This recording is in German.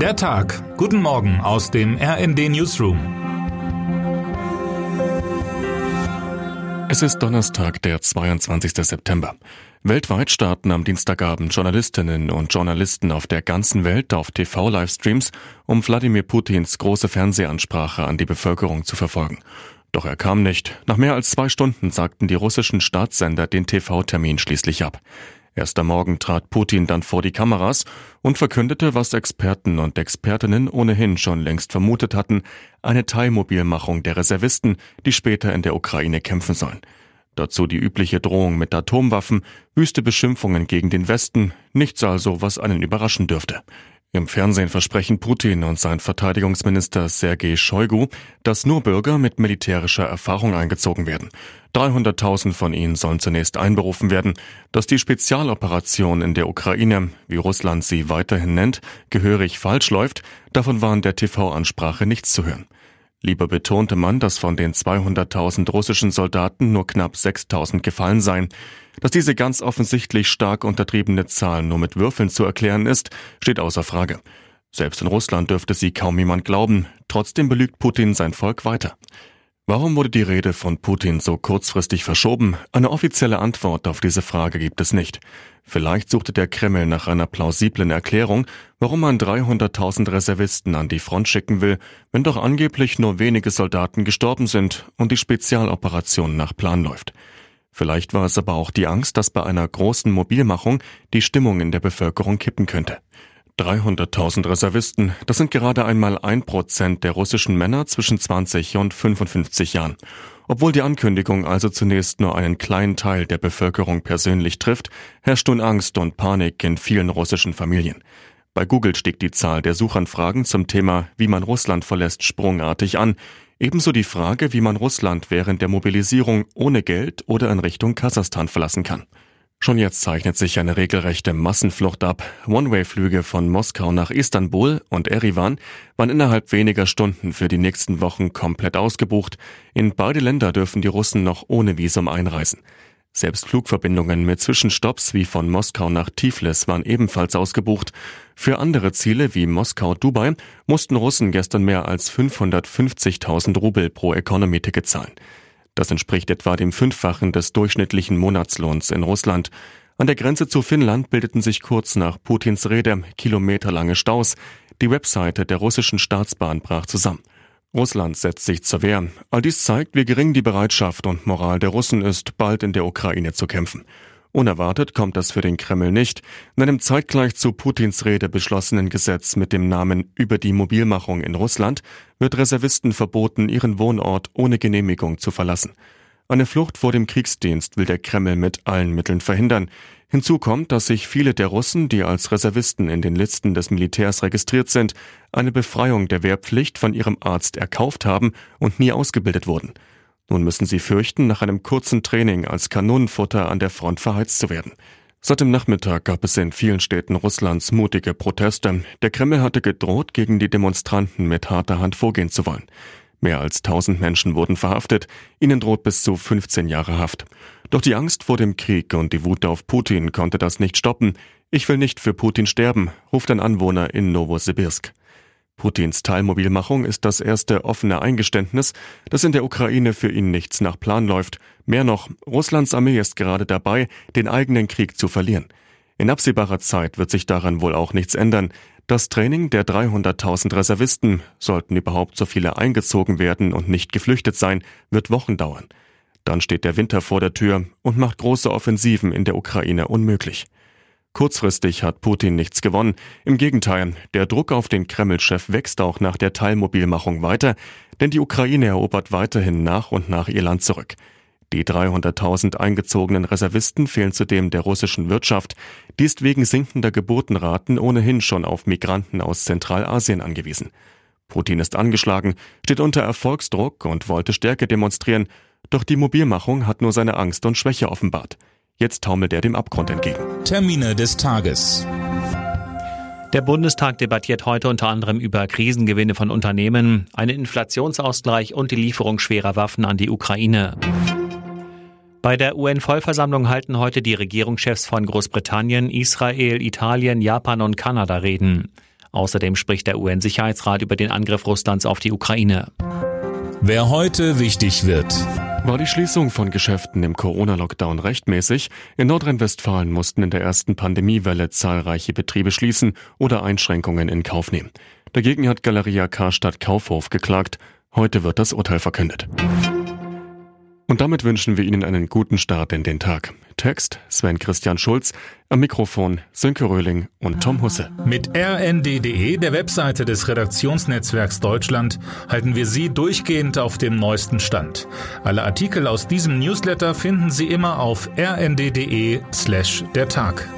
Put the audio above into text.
Der Tag. Guten Morgen aus dem RND Newsroom. Es ist Donnerstag, der 22. September. Weltweit starten am Dienstagabend Journalistinnen und Journalisten auf der ganzen Welt auf TV-Livestreams, um Wladimir Putins große Fernsehansprache an die Bevölkerung zu verfolgen. Doch er kam nicht. Nach mehr als zwei Stunden sagten die russischen Staatssender den TV-Termin schließlich ab. Erst am Morgen trat Putin dann vor die Kameras und verkündete, was Experten und Expertinnen ohnehin schon längst vermutet hatten, eine Teilmobilmachung der Reservisten, die später in der Ukraine kämpfen sollen. Dazu die übliche Drohung mit Atomwaffen, wüste Beschimpfungen gegen den Westen, nichts also, was einen überraschen dürfte. Im Fernsehen versprechen Putin und sein Verteidigungsminister Sergei Shoigu, dass nur Bürger mit militärischer Erfahrung eingezogen werden. 300.000 von ihnen sollen zunächst einberufen werden. Dass die Spezialoperation in der Ukraine, wie Russland sie weiterhin nennt, gehörig falsch läuft, davon war in der TV-Ansprache nichts zu hören. Lieber betonte man, dass von den 200.000 russischen Soldaten nur knapp 6.000 gefallen seien. Dass diese ganz offensichtlich stark untertriebene Zahl nur mit Würfeln zu erklären ist, steht außer Frage. Selbst in Russland dürfte sie kaum jemand glauben. Trotzdem belügt Putin sein Volk weiter. Warum wurde die Rede von Putin so kurzfristig verschoben? Eine offizielle Antwort auf diese Frage gibt es nicht. Vielleicht suchte der Kreml nach einer plausiblen Erklärung, warum man 300.000 Reservisten an die Front schicken will, wenn doch angeblich nur wenige Soldaten gestorben sind und die Spezialoperation nach Plan läuft. Vielleicht war es aber auch die Angst, dass bei einer großen Mobilmachung die Stimmung in der Bevölkerung kippen könnte. 300.000 Reservisten, das sind gerade einmal ein Prozent der russischen Männer zwischen 20 und 55 Jahren. Obwohl die Ankündigung also zunächst nur einen kleinen Teil der Bevölkerung persönlich trifft, herrscht nun Angst und Panik in vielen russischen Familien. Bei Google stieg die Zahl der Suchanfragen zum Thema Wie man Russland verlässt sprungartig an. Ebenso die Frage, wie man Russland während der Mobilisierung ohne Geld oder in Richtung Kasachstan verlassen kann. Schon jetzt zeichnet sich eine regelrechte Massenflucht ab. One-Way-Flüge von Moskau nach Istanbul und Erivan waren innerhalb weniger Stunden für die nächsten Wochen komplett ausgebucht. In beide Länder dürfen die Russen noch ohne Visum einreisen. Selbst Flugverbindungen mit Zwischenstopps wie von Moskau nach Tiflis waren ebenfalls ausgebucht. Für andere Ziele wie Moskau-Dubai mussten Russen gestern mehr als 550.000 Rubel pro Economy-Ticket zahlen. Das entspricht etwa dem Fünffachen des durchschnittlichen Monatslohns in Russland. An der Grenze zu Finnland bildeten sich kurz nach Putins Rede kilometerlange Staus. Die Webseite der russischen Staatsbahn brach zusammen. Russland setzt sich zur Wehr. All dies zeigt, wie gering die Bereitschaft und Moral der Russen ist, bald in der Ukraine zu kämpfen. Unerwartet kommt das für den Kreml nicht. In einem zeitgleich zu Putins Rede beschlossenen Gesetz mit dem Namen Über die Mobilmachung in Russland wird Reservisten verboten, ihren Wohnort ohne Genehmigung zu verlassen. Eine Flucht vor dem Kriegsdienst will der Kreml mit allen Mitteln verhindern. Hinzu kommt, dass sich viele der Russen, die als Reservisten in den Listen des Militärs registriert sind, eine Befreiung der Wehrpflicht von ihrem Arzt erkauft haben und nie ausgebildet wurden. Nun müssen sie fürchten, nach einem kurzen Training als Kanonenfutter an der Front verheizt zu werden. Seit dem Nachmittag gab es in vielen Städten Russlands mutige Proteste. Der Kreml hatte gedroht, gegen die Demonstranten mit harter Hand vorgehen zu wollen. Mehr als 1000 Menschen wurden verhaftet, ihnen droht bis zu 15 Jahre Haft. Doch die Angst vor dem Krieg und die Wut auf Putin konnte das nicht stoppen. Ich will nicht für Putin sterben, ruft ein Anwohner in Novosibirsk. Putins Teilmobilmachung ist das erste offene Eingeständnis, dass in der Ukraine für ihn nichts nach Plan läuft. Mehr noch, Russlands Armee ist gerade dabei, den eigenen Krieg zu verlieren. In absehbarer Zeit wird sich daran wohl auch nichts ändern. Das Training der 300.000 Reservisten, sollten überhaupt so viele eingezogen werden und nicht geflüchtet sein, wird Wochen dauern. Dann steht der Winter vor der Tür und macht große Offensiven in der Ukraine unmöglich. Kurzfristig hat Putin nichts gewonnen. Im Gegenteil, der Druck auf den Kreml-Chef wächst auch nach der Teilmobilmachung weiter, denn die Ukraine erobert weiterhin nach und nach ihr Land zurück. Die 300.000 eingezogenen Reservisten fehlen zudem der russischen Wirtschaft. Die ist wegen sinkender Geburtenraten ohnehin schon auf Migranten aus Zentralasien angewiesen. Putin ist angeschlagen, steht unter Erfolgsdruck und wollte Stärke demonstrieren, doch die Mobilmachung hat nur seine Angst und Schwäche offenbart. Jetzt taumelt er dem Abgrund entgegen. Termine des Tages. Der Bundestag debattiert heute unter anderem über Krisengewinne von Unternehmen, einen Inflationsausgleich und die Lieferung schwerer Waffen an die Ukraine. Bei der UN-Vollversammlung halten heute die Regierungschefs von Großbritannien, Israel, Italien, Japan und Kanada Reden. Außerdem spricht der UN-Sicherheitsrat über den Angriff Russlands auf die Ukraine. Wer heute wichtig wird. War die Schließung von Geschäften im Corona-Lockdown rechtmäßig? In Nordrhein-Westfalen mussten in der ersten Pandemiewelle zahlreiche Betriebe schließen oder Einschränkungen in Kauf nehmen. Dagegen hat Galeria Karstadt Kaufhof geklagt. Heute wird das Urteil verkündet. Und damit wünschen wir Ihnen einen guten Start in den Tag. Text Sven Christian Schulz, am Mikrofon Sönke Röhling und Tom Husse. Mit rnd.de, der Webseite des Redaktionsnetzwerks Deutschland, halten wir Sie durchgehend auf dem neuesten Stand. Alle Artikel aus diesem Newsletter finden Sie immer auf rnd.de slash der Tag.